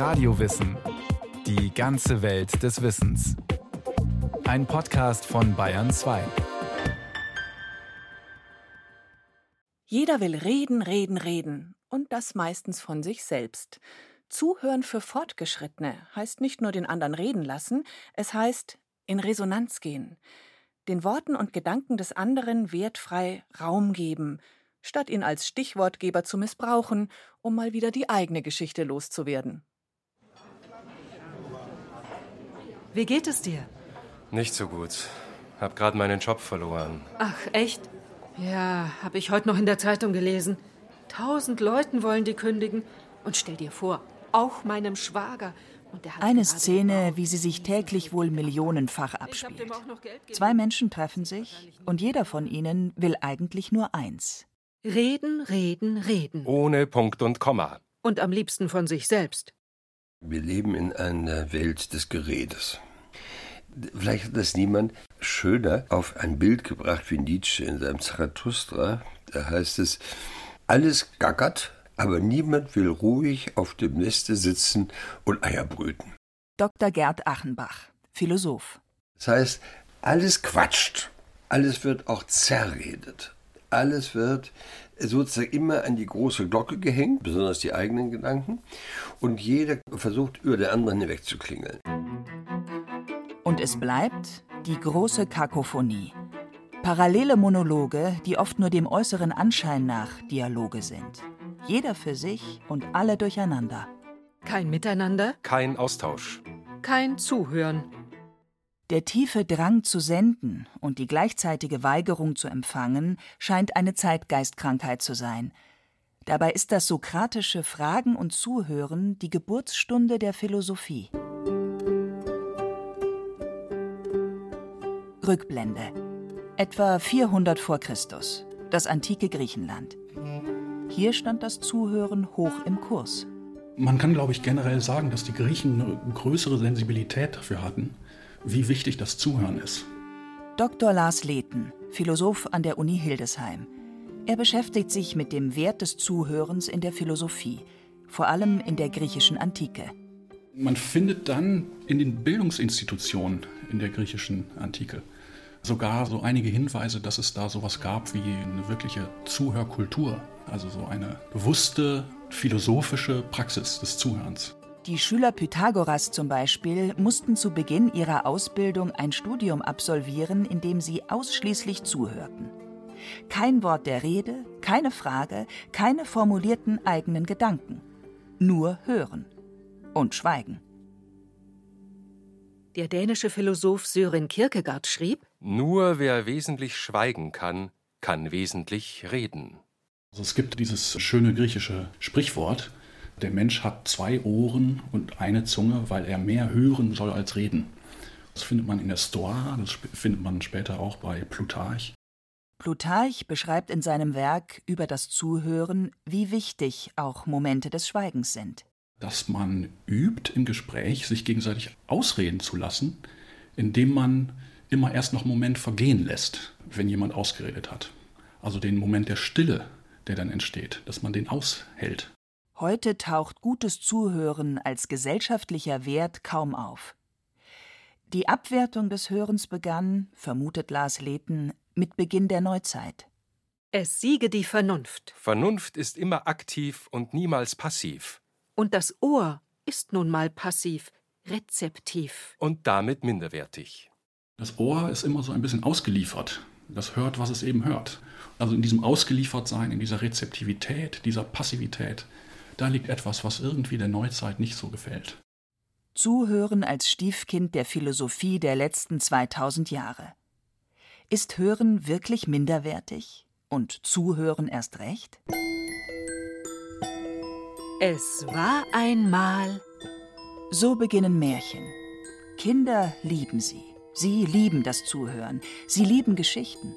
Radiowissen. Die ganze Welt des Wissens. Ein Podcast von Bayern 2. Jeder will reden, reden, reden. Und das meistens von sich selbst. Zuhören für Fortgeschrittene heißt nicht nur den anderen reden lassen, es heißt in Resonanz gehen. Den Worten und Gedanken des anderen wertfrei Raum geben, statt ihn als Stichwortgeber zu missbrauchen, um mal wieder die eigene Geschichte loszuwerden. Wie geht es dir? Nicht so gut. Hab gerade meinen Job verloren. Ach, echt? Ja, habe ich heute noch in der Zeitung gelesen. Tausend Leuten wollen die kündigen. Und stell dir vor, auch meinem Schwager. Eine Szene, wie sie sich täglich wohl millionenfach abspielt. Zwei Menschen treffen sich und jeder von ihnen will eigentlich nur eins. Reden, reden, reden. Ohne Punkt und Komma. Und am liebsten von sich selbst. Wir leben in einer Welt des Geredes. Vielleicht hat das niemand schöner auf ein Bild gebracht wie Nietzsche in seinem Zarathustra. Da heißt es, alles gackert, aber niemand will ruhig auf dem Neste sitzen und Eier brüten. Dr. Gerd Achenbach, Philosoph. Das heißt, alles quatscht, alles wird auch zerredet. Alles wird sozusagen immer an die große Glocke gehängt, besonders die eigenen Gedanken. Und jeder versucht, über den anderen hinwegzuklingeln. Und es bleibt die große Kakophonie. Parallele Monologe, die oft nur dem äußeren Anschein nach Dialoge sind. Jeder für sich und alle durcheinander. Kein Miteinander, Kein Austausch. kein Zuhören. Der tiefe Drang zu senden und die gleichzeitige Weigerung zu empfangen scheint eine Zeitgeistkrankheit zu sein. Dabei ist das sokratische Fragen und Zuhören die Geburtsstunde der Philosophie. Rückblende. Etwa 400 vor Christus. Das antike Griechenland. Hier stand das Zuhören hoch im Kurs. Man kann, glaube ich, generell sagen, dass die Griechen eine größere Sensibilität dafür hatten, wie wichtig das Zuhören ist. Dr. Lars Lehten, Philosoph an der Uni Hildesheim. Er beschäftigt sich mit dem Wert des Zuhörens in der Philosophie, vor allem in der griechischen Antike. Man findet dann in den Bildungsinstitutionen in der griechischen Antike sogar so einige Hinweise, dass es da sowas gab wie eine wirkliche Zuhörkultur, also so eine bewusste philosophische Praxis des Zuhörens. Die Schüler Pythagoras zum Beispiel mussten zu Beginn ihrer Ausbildung ein Studium absolvieren, in dem sie ausschließlich zuhörten. Kein Wort der Rede, keine Frage, keine formulierten eigenen Gedanken. Nur hören und schweigen. Der dänische Philosoph Sören Kierkegaard schrieb: Nur wer wesentlich schweigen kann, kann wesentlich reden. Also es gibt dieses schöne griechische Sprichwort, der Mensch hat zwei Ohren und eine Zunge, weil er mehr hören soll als reden. Das findet man in der Stoa, das findet man später auch bei Plutarch. Plutarch beschreibt in seinem Werk über das Zuhören, wie wichtig auch Momente des Schweigens sind. dass man übt im Gespräch, sich gegenseitig ausreden zu lassen, indem man immer erst noch einen Moment vergehen lässt, wenn jemand ausgeredet hat. Also den Moment der Stille, der dann entsteht, dass man den aushält. Heute taucht gutes Zuhören als gesellschaftlicher Wert kaum auf. Die Abwertung des Hörens begann, vermutet Lars Lehten, mit Beginn der Neuzeit. Es siege die Vernunft. Vernunft ist immer aktiv und niemals passiv Und das Ohr ist nun mal passiv, rezeptiv. und damit minderwertig. Das Ohr ist immer so ein bisschen ausgeliefert. Das hört, was es eben hört. Also in diesem Ausgeliefertsein, in dieser Rezeptivität, dieser Passivität, da liegt etwas, was irgendwie der Neuzeit nicht so gefällt. Zuhören als Stiefkind der Philosophie der letzten 2000 Jahre. Ist Hören wirklich minderwertig? Und Zuhören erst recht? Es war einmal. So beginnen Märchen. Kinder lieben sie. Sie lieben das Zuhören. Sie lieben Geschichten.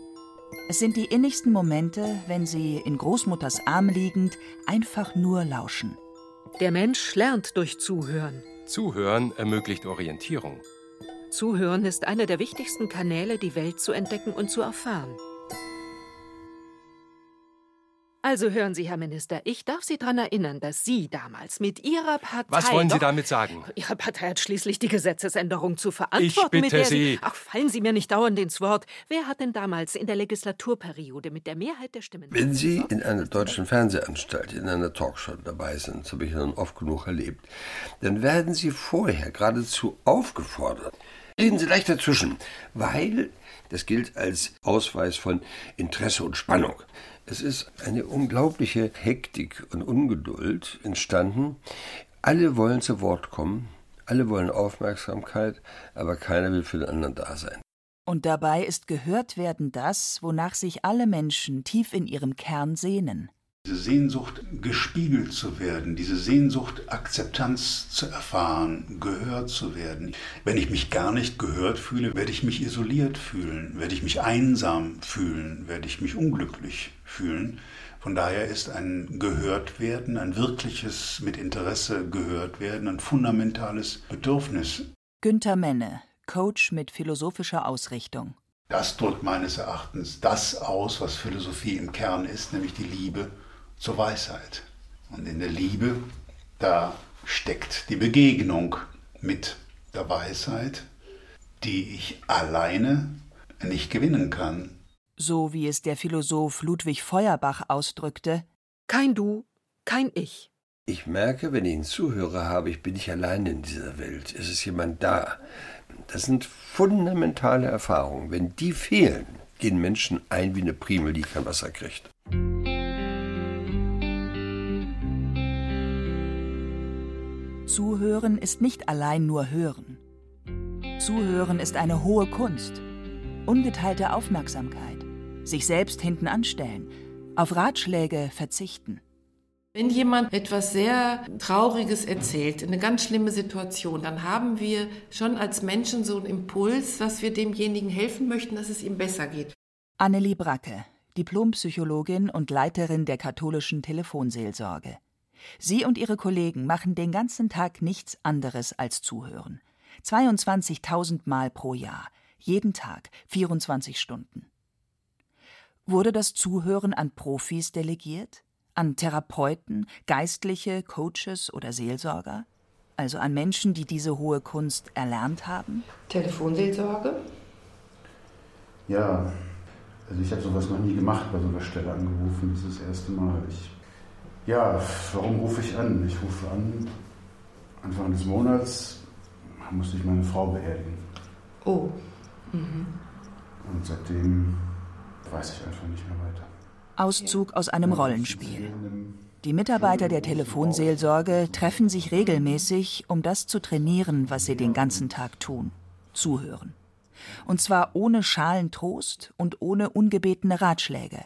Es sind die innigsten Momente, wenn sie in Großmutters Arm liegend einfach nur lauschen. Der Mensch lernt durch Zuhören. Zuhören ermöglicht Orientierung. Zuhören ist einer der wichtigsten Kanäle, die Welt zu entdecken und zu erfahren. Also hören Sie, Herr Minister, ich darf Sie daran erinnern, dass Sie damals mit Ihrer Partei. Was wollen Sie damit sagen? Ihre Partei hat schließlich die Gesetzesänderung zu verantworten. Ich bitte mit der Sie. Ach, fallen Sie mir nicht dauernd ins Wort. Wer hat denn damals in der Legislaturperiode mit der Mehrheit der Stimmen. Wenn Sie in einer deutschen Fernsehanstalt, in einer Talkshow dabei sind, das habe ich dann oft genug erlebt, dann werden Sie vorher geradezu aufgefordert. Reden Sie gleich dazwischen, weil das gilt als Ausweis von Interesse und Spannung. Es ist eine unglaubliche Hektik und Ungeduld entstanden. Alle wollen zu Wort kommen, alle wollen Aufmerksamkeit, aber keiner will für den anderen da sein. Und dabei ist gehört werden das, wonach sich alle Menschen tief in ihrem Kern sehnen. Diese Sehnsucht, gespiegelt zu werden, diese Sehnsucht, Akzeptanz zu erfahren, gehört zu werden. Wenn ich mich gar nicht gehört fühle, werde ich mich isoliert fühlen, werde ich mich einsam fühlen, werde ich mich unglücklich fühlen. Von daher ist ein Gehörtwerden, ein wirkliches mit Interesse gehört werden, ein fundamentales Bedürfnis. Günther Menne, Coach mit philosophischer Ausrichtung. Das drückt meines Erachtens das aus, was Philosophie im Kern ist, nämlich die Liebe zur Weisheit. Und in der Liebe, da steckt die Begegnung mit der Weisheit, die ich alleine nicht gewinnen kann. So wie es der Philosoph Ludwig Feuerbach ausdrückte: Kein Du, kein Ich. Ich merke, wenn ich Ihnen zuhöre, habe ich, bin ich allein in dieser Welt. Es ist jemand da. Das sind fundamentale Erfahrungen. Wenn die fehlen, gehen Menschen ein wie eine Primel, die kein Wasser kriegt. Zuhören ist nicht allein nur Hören. Zuhören ist eine hohe Kunst. Ungeteilte Aufmerksamkeit. Sich selbst hinten anstellen. Auf Ratschläge verzichten. Wenn jemand etwas sehr Trauriges erzählt, eine ganz schlimme Situation, dann haben wir schon als Menschen so einen Impuls, dass wir demjenigen helfen möchten, dass es ihm besser geht. Annelie Bracke, Diplompsychologin und Leiterin der katholischen Telefonseelsorge. Sie und ihre Kollegen machen den ganzen Tag nichts anderes als zuhören. 22.000 Mal pro Jahr, jeden Tag, 24 Stunden. Wurde das Zuhören an Profis delegiert? An Therapeuten, Geistliche, Coaches oder Seelsorger? Also an Menschen, die diese hohe Kunst erlernt haben? Telefonseelsorge? Ja, also ich habe sowas noch nie gemacht, bei so einer Stelle angerufen, das ist das erste Mal. Ich, ja, warum rufe ich an? Ich rufe an, Anfang des Monats musste ich meine Frau beerdigen. Oh. Mhm. Und seitdem weiß ich einfach nicht mehr weiter. Auszug aus einem Rollenspiel. Die Mitarbeiter der Telefonseelsorge treffen sich regelmäßig, um das zu trainieren, was sie den ganzen Tag tun. Zuhören. Und zwar ohne schalen Trost und ohne ungebetene Ratschläge.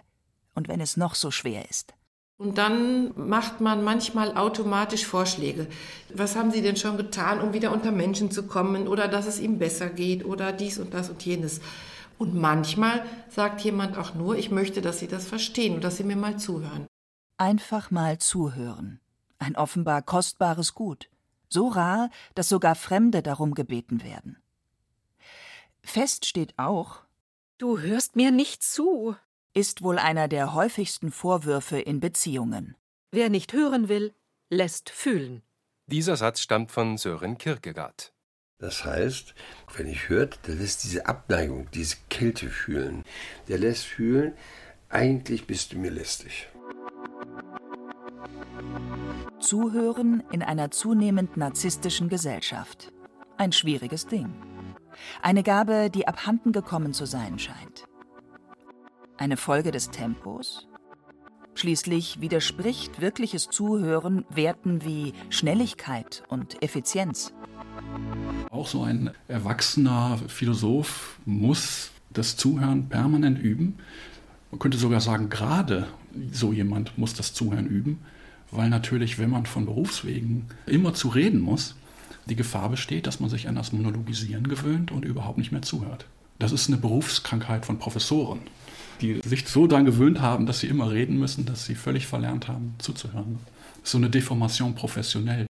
Und wenn es noch so schwer ist. Und dann macht man manchmal automatisch Vorschläge. Was haben Sie denn schon getan, um wieder unter Menschen zu kommen oder dass es ihm besser geht oder dies und das und jenes. Und manchmal sagt jemand auch nur, ich möchte, dass Sie das verstehen und dass Sie mir mal zuhören. Einfach mal zuhören. Ein offenbar kostbares Gut. So rar, dass sogar Fremde darum gebeten werden. Fest steht auch, Du hörst mir nicht zu. Ist wohl einer der häufigsten Vorwürfe in Beziehungen. Wer nicht hören will, lässt fühlen. Dieser Satz stammt von Sören Kierkegaard. Das heißt, wenn ich hört, der lässt diese Abneigung, diese Kälte fühlen. Der lässt fühlen, eigentlich bist du mir lästig. Zuhören in einer zunehmend narzisstischen Gesellschaft. Ein schwieriges Ding. Eine Gabe, die abhanden gekommen zu sein scheint. Eine Folge des Tempos? Schließlich widerspricht wirkliches Zuhören Werten wie Schnelligkeit und Effizienz. Auch so ein erwachsener Philosoph muss das Zuhören permanent üben. Man könnte sogar sagen, gerade so jemand muss das Zuhören üben, weil natürlich, wenn man von Berufswegen immer zu reden muss, die Gefahr besteht, dass man sich an das Monologisieren gewöhnt und überhaupt nicht mehr zuhört. Das ist eine Berufskrankheit von Professoren, die sich so daran gewöhnt haben, dass sie immer reden müssen, dass sie völlig verlernt haben, zuzuhören. So eine Deformation professionell.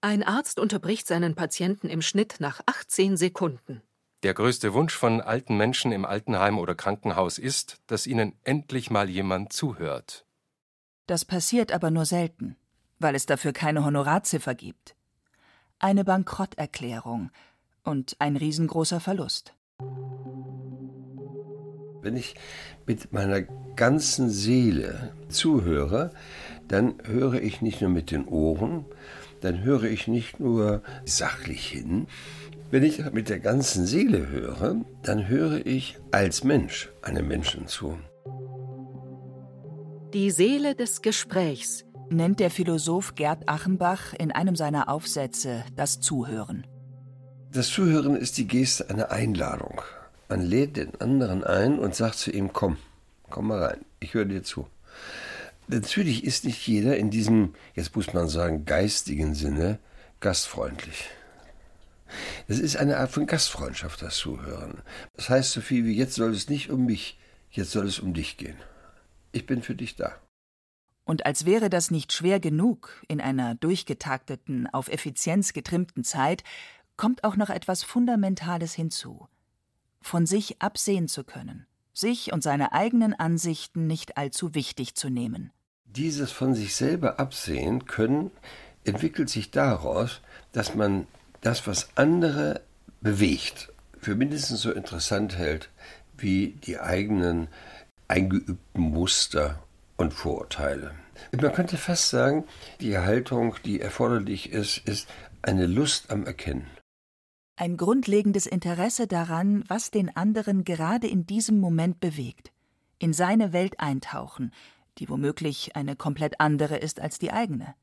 Ein Arzt unterbricht seinen Patienten im Schnitt nach 18 Sekunden. Der größte Wunsch von alten Menschen im Altenheim oder Krankenhaus ist, dass ihnen endlich mal jemand zuhört. Das passiert aber nur selten, weil es dafür keine Honorarziffer gibt. Eine Bankrotterklärung und ein riesengroßer Verlust. Wenn ich mit meiner ganzen Seele zuhöre, dann höre ich nicht nur mit den Ohren, dann höre ich nicht nur sachlich hin. Wenn ich mit der ganzen Seele höre, dann höre ich als Mensch einem Menschen zu. Die Seele des Gesprächs nennt der Philosoph Gerd Achenbach in einem seiner Aufsätze das Zuhören. Das Zuhören ist die Geste einer Einladung. Man lädt den anderen ein und sagt zu ihm, komm, komm mal rein, ich höre dir zu. Natürlich ist nicht jeder in diesem, jetzt muss man sagen, geistigen Sinne gastfreundlich. Es ist eine Art von Gastfreundschaft, das Zuhören. Das heißt so viel wie, jetzt soll es nicht um mich, jetzt soll es um dich gehen. Ich bin für dich da. Und als wäre das nicht schwer genug in einer durchgetakteten, auf Effizienz getrimmten Zeit, kommt auch noch etwas Fundamentales hinzu. Von sich absehen zu können, sich und seine eigenen Ansichten nicht allzu wichtig zu nehmen. Dieses von sich selber absehen können entwickelt sich daraus, dass man das, was andere bewegt, für mindestens so interessant hält wie die eigenen eingeübten Muster und Vorurteile. Man könnte fast sagen, die Haltung, die erforderlich ist, ist eine Lust am Erkennen. Ein grundlegendes Interesse daran, was den anderen gerade in diesem Moment bewegt. In seine Welt eintauchen, die womöglich eine komplett andere ist als die eigene.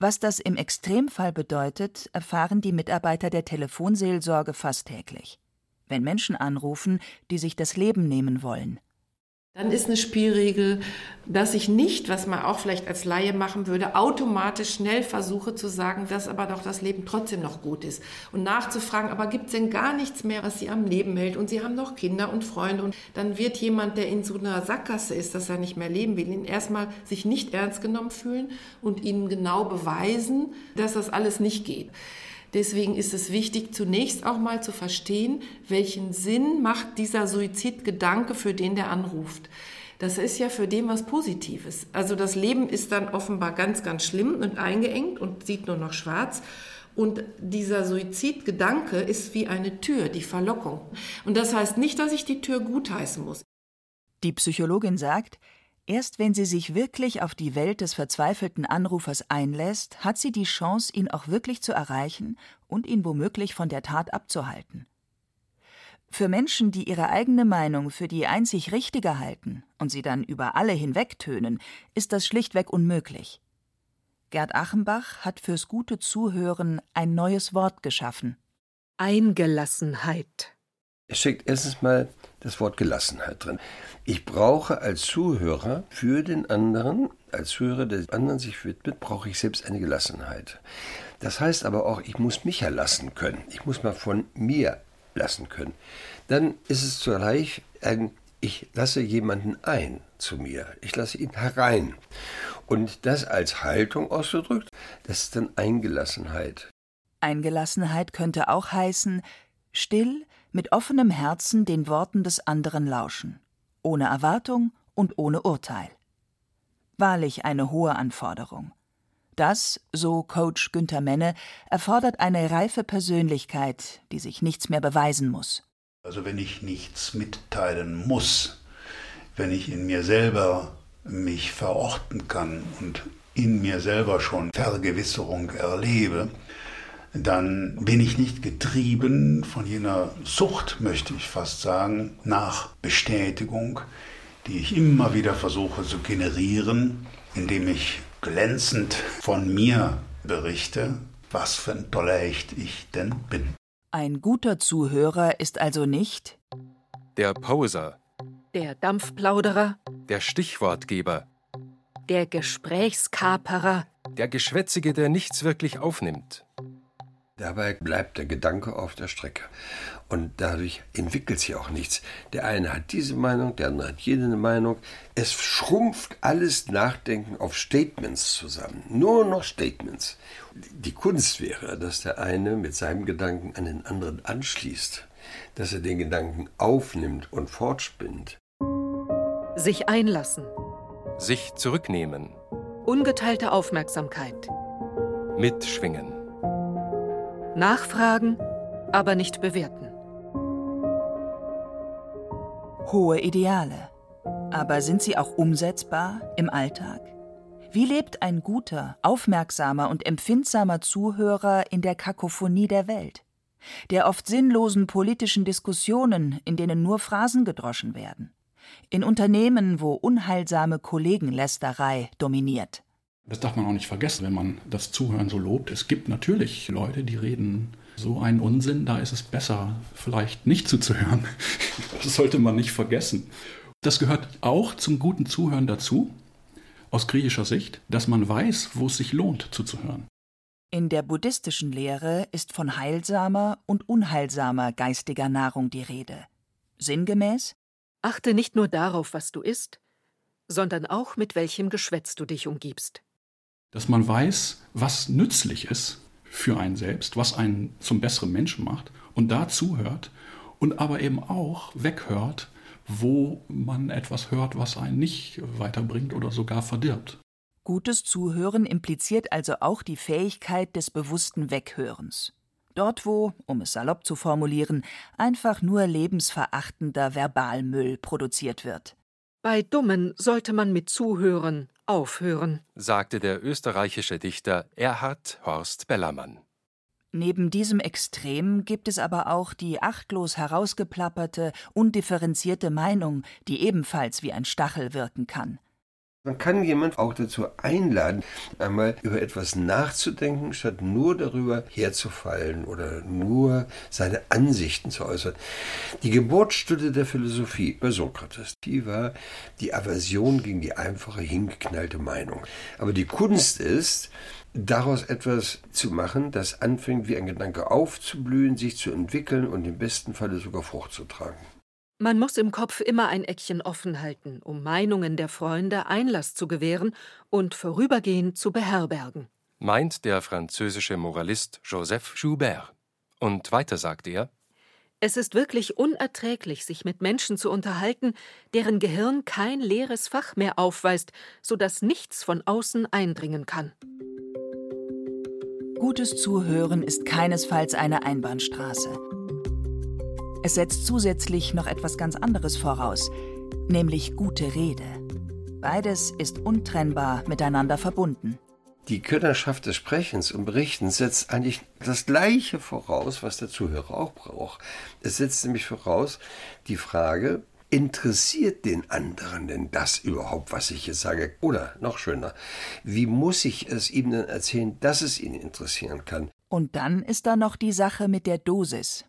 Was das im Extremfall bedeutet, erfahren die Mitarbeiter der Telefonseelsorge fast täglich. Wenn Menschen anrufen, die sich das Leben nehmen wollen, dann ist eine Spielregel, dass ich nicht, was man auch vielleicht als Laie machen würde, automatisch schnell versuche zu sagen, dass aber doch das Leben trotzdem noch gut ist. Und nachzufragen, aber gibt es denn gar nichts mehr, was Sie am Leben hält? Und Sie haben noch Kinder und Freunde. Und dann wird jemand, der in so einer Sackgasse ist, dass er nicht mehr leben will, ihn erstmal sich nicht ernst genommen fühlen und ihnen genau beweisen, dass das alles nicht geht. Deswegen ist es wichtig, zunächst auch mal zu verstehen, welchen Sinn macht dieser Suizidgedanke für den, der anruft. Das ist ja für den was Positives. Also das Leben ist dann offenbar ganz, ganz schlimm und eingeengt und sieht nur noch schwarz. Und dieser Suizidgedanke ist wie eine Tür, die Verlockung. Und das heißt nicht, dass ich die Tür gutheißen muss. Die Psychologin sagt, Erst wenn sie sich wirklich auf die Welt des verzweifelten Anrufers einlässt, hat sie die Chance, ihn auch wirklich zu erreichen und ihn womöglich von der Tat abzuhalten. Für Menschen, die ihre eigene Meinung für die einzig richtige halten und sie dann über alle hinwegtönen, ist das schlichtweg unmöglich. Gerd Achenbach hat fürs gute Zuhören ein neues Wort geschaffen. Eingelassenheit. Es steckt erstens mal das Wort Gelassenheit drin. Ich brauche als Zuhörer für den anderen, als Zuhörer, der anderen sich widmet, brauche ich selbst eine Gelassenheit. Das heißt aber auch, ich muss mich ja lassen können. Ich muss mal von mir lassen können. Dann ist es zugleich ein, ich lasse jemanden ein zu mir. Ich lasse ihn herein. Und das als Haltung ausgedrückt, das ist dann Eingelassenheit. Eingelassenheit könnte auch heißen, still, mit offenem Herzen den Worten des anderen lauschen, ohne Erwartung und ohne Urteil. Wahrlich eine hohe Anforderung. Das, so Coach Günther Menne, erfordert eine reife Persönlichkeit, die sich nichts mehr beweisen muss. Also wenn ich nichts mitteilen muss, wenn ich in mir selber mich verorten kann und in mir selber schon Vergewisserung erlebe, dann bin ich nicht getrieben von jener Sucht, möchte ich fast sagen, nach Bestätigung, die ich immer wieder versuche zu generieren, indem ich glänzend von mir berichte, was für ein toller Echt ich denn bin. Ein guter Zuhörer ist also nicht der Poser, der Dampfplauderer, der Stichwortgeber, der Gesprächskaperer, der Geschwätzige, der nichts wirklich aufnimmt, Dabei bleibt der Gedanke auf der Strecke. Und dadurch entwickelt sich auch nichts. Der eine hat diese Meinung, der andere hat jede Meinung. Es schrumpft alles Nachdenken auf Statements zusammen. Nur noch Statements. Die Kunst wäre, dass der eine mit seinem Gedanken an den anderen anschließt. Dass er den Gedanken aufnimmt und fortspinnt. Sich einlassen. Sich zurücknehmen. Ungeteilte Aufmerksamkeit. Mitschwingen. Nachfragen, aber nicht bewerten. Hohe Ideale. Aber sind sie auch umsetzbar im Alltag? Wie lebt ein guter, aufmerksamer und empfindsamer Zuhörer in der Kakophonie der Welt? Der oft sinnlosen politischen Diskussionen, in denen nur Phrasen gedroschen werden? In Unternehmen, wo unheilsame Kollegenlästerei dominiert? Das darf man auch nicht vergessen, wenn man das Zuhören so lobt. Es gibt natürlich Leute, die reden so einen Unsinn, da ist es besser, vielleicht nicht zuzuhören. Das sollte man nicht vergessen. Das gehört auch zum guten Zuhören dazu, aus griechischer Sicht, dass man weiß, wo es sich lohnt zuzuhören. In der buddhistischen Lehre ist von heilsamer und unheilsamer geistiger Nahrung die Rede. Sinngemäß? Achte nicht nur darauf, was du isst, sondern auch mit welchem Geschwätz du dich umgibst. Dass man weiß, was nützlich ist für einen selbst, was einen zum besseren Menschen macht und da zuhört und aber eben auch weghört, wo man etwas hört, was einen nicht weiterbringt oder sogar verdirbt. Gutes Zuhören impliziert also auch die Fähigkeit des bewussten Weghörens. Dort, wo, um es salopp zu formulieren, einfach nur lebensverachtender Verbalmüll produziert wird. Bei Dummen sollte man mit Zuhören aufhören, sagte der österreichische Dichter Erhard Horst Bellermann. Neben diesem Extrem gibt es aber auch die achtlos herausgeplapperte, undifferenzierte Meinung, die ebenfalls wie ein Stachel wirken kann. Man kann jemand auch dazu einladen, einmal über etwas nachzudenken, statt nur darüber herzufallen oder nur seine Ansichten zu äußern. Die Geburtsstunde der Philosophie bei Sokrates, die war die Aversion gegen die einfache, hingeknallte Meinung. Aber die Kunst ist, daraus etwas zu machen, das anfängt wie ein Gedanke aufzublühen, sich zu entwickeln und im besten Falle sogar Frucht zu tragen. Man muss im Kopf immer ein Eckchen offen halten, um Meinungen der Freunde Einlass zu gewähren und vorübergehend zu beherbergen. Meint der französische Moralist Joseph Joubert. Und weiter sagt er, es ist wirklich unerträglich, sich mit Menschen zu unterhalten, deren Gehirn kein leeres Fach mehr aufweist, so dass nichts von außen eindringen kann. Gutes Zuhören ist keinesfalls eine Einbahnstraße. Es setzt zusätzlich noch etwas ganz anderes voraus, nämlich gute Rede. Beides ist untrennbar miteinander verbunden. Die Könnerschaft des Sprechens und Berichtens setzt eigentlich das Gleiche voraus, was der Zuhörer auch braucht. Es setzt nämlich voraus die Frage, interessiert den anderen denn das überhaupt, was ich jetzt sage? Oder noch schöner, wie muss ich es ihm denn erzählen, dass es ihn interessieren kann? Und dann ist da noch die Sache mit der Dosis.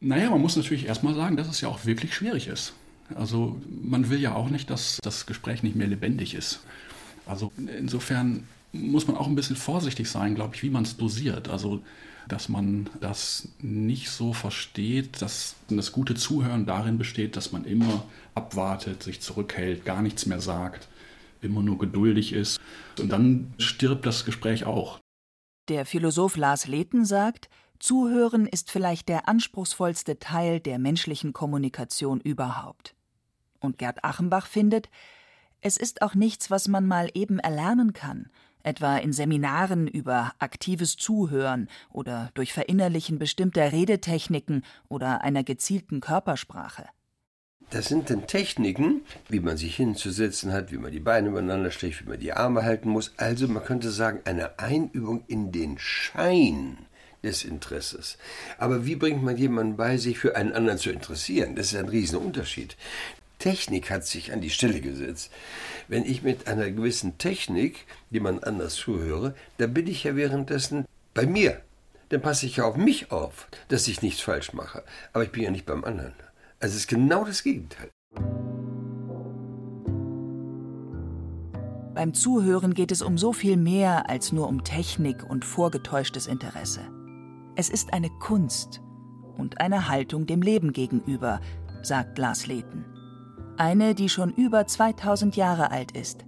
Naja, man muss natürlich erstmal sagen, dass es ja auch wirklich schwierig ist. Also man will ja auch nicht, dass das Gespräch nicht mehr lebendig ist. Also insofern muss man auch ein bisschen vorsichtig sein, glaube ich, wie man es dosiert. Also dass man das nicht so versteht, dass das gute Zuhören darin besteht, dass man immer abwartet, sich zurückhält, gar nichts mehr sagt, immer nur geduldig ist. Und dann stirbt das Gespräch auch. Der Philosoph Lars Leten sagt, Zuhören ist vielleicht der anspruchsvollste Teil der menschlichen Kommunikation überhaupt. Und Gerd Achenbach findet, es ist auch nichts, was man mal eben erlernen kann, etwa in Seminaren über aktives Zuhören oder durch Verinnerlichen bestimmter Redetechniken oder einer gezielten Körpersprache. Das sind dann Techniken, wie man sich hinzusetzen hat, wie man die Beine übereinander steckt, wie man die Arme halten muss. Also man könnte sagen, eine Einübung in den Schein des Interesses. Aber wie bringt man jemanden bei, sich für einen anderen zu interessieren? Das ist ein Riesenunterschied. Technik hat sich an die Stelle gesetzt. Wenn ich mit einer gewissen Technik jemand anders zuhöre, dann bin ich ja währenddessen bei mir. Dann passe ich ja auf mich auf, dass ich nichts falsch mache. Aber ich bin ja nicht beim anderen. Also es ist genau das Gegenteil. Beim Zuhören geht es um so viel mehr als nur um Technik und vorgetäuschtes Interesse. Es ist eine Kunst und eine Haltung dem Leben gegenüber, sagt Lars Leten. Eine, die schon über 2000 Jahre alt ist.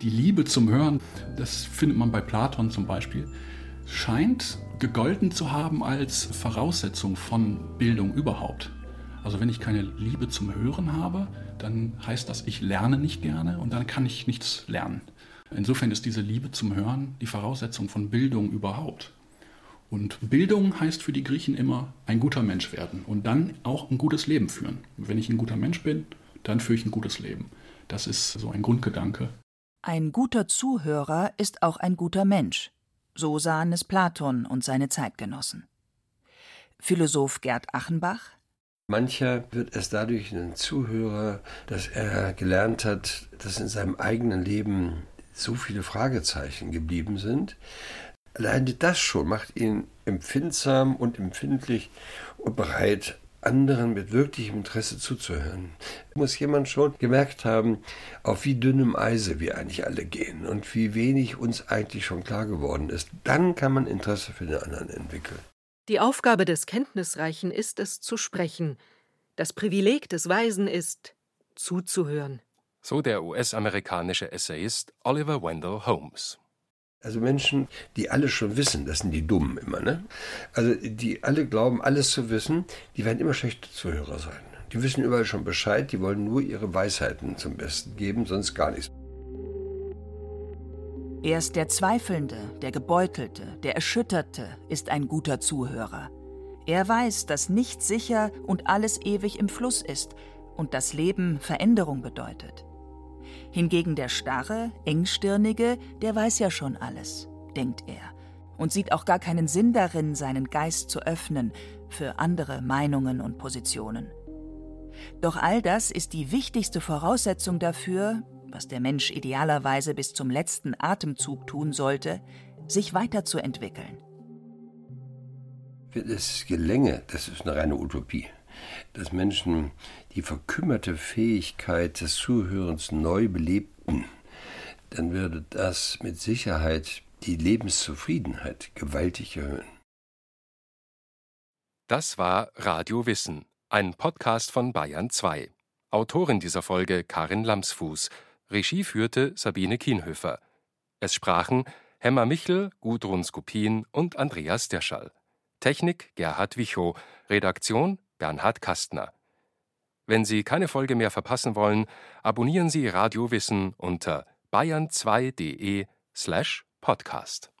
Die Liebe zum Hören, das findet man bei Platon zum Beispiel, scheint gegolten zu haben als Voraussetzung von Bildung überhaupt. Also wenn ich keine Liebe zum Hören habe, dann heißt das, ich lerne nicht gerne und dann kann ich nichts lernen. Insofern ist diese Liebe zum Hören die Voraussetzung von Bildung überhaupt. Und Bildung heißt für die Griechen immer ein guter Mensch werden und dann auch ein gutes Leben führen. Wenn ich ein guter Mensch bin, dann führe ich ein gutes Leben. Das ist so ein Grundgedanke. Ein guter Zuhörer ist auch ein guter Mensch. So sahen es Platon und seine Zeitgenossen. Philosoph Gerd Achenbach Mancher wird erst dadurch ein Zuhörer, dass er gelernt hat, dass in seinem eigenen Leben so viele Fragezeichen geblieben sind. Alleine das schon macht ihn empfindsam und empfindlich und bereit, anderen mit wirklichem Interesse zuzuhören. Muss jemand schon gemerkt haben, auf wie dünnem Eise wir eigentlich alle gehen und wie wenig uns eigentlich schon klar geworden ist. Dann kann man Interesse für den anderen entwickeln. Die Aufgabe des Kenntnisreichen ist es zu sprechen. Das Privileg des Weisen ist zuzuhören. So der US-amerikanische Essayist Oliver Wendell Holmes. Also Menschen, die alles schon wissen, das sind die Dummen immer, ne? Also die alle glauben, alles zu wissen, die werden immer schlechte Zuhörer sein. Die wissen überall schon Bescheid, die wollen nur ihre Weisheiten zum Besten geben, sonst gar nichts. Erst der Zweifelnde, der Gebeutelte, der Erschütterte ist ein guter Zuhörer. Er weiß, dass nichts sicher und alles ewig im Fluss ist und das Leben Veränderung bedeutet. Hingegen der starre, engstirnige, der weiß ja schon alles, denkt er, und sieht auch gar keinen Sinn darin, seinen Geist zu öffnen für andere Meinungen und Positionen. Doch all das ist die wichtigste Voraussetzung dafür, was der Mensch idealerweise bis zum letzten Atemzug tun sollte, sich weiterzuentwickeln. Wenn es gelänge, das ist eine reine Utopie, dass Menschen die verkümmerte Fähigkeit des Zuhörens neu belebten, dann würde das mit Sicherheit die Lebenszufriedenheit gewaltig erhöhen. Das war Radio Wissen, ein Podcast von Bayern 2. Autorin dieser Folge Karin Lamsfuß. Regie führte Sabine Kienhöfer. Es sprachen Hemmer Michel, Gudrun Skupin und Andreas Derschall. Technik Gerhard Wichow, Redaktion Bernhard Kastner. Wenn Sie keine Folge mehr verpassen wollen, abonnieren Sie Radio Wissen unter bayern2.de slash podcast.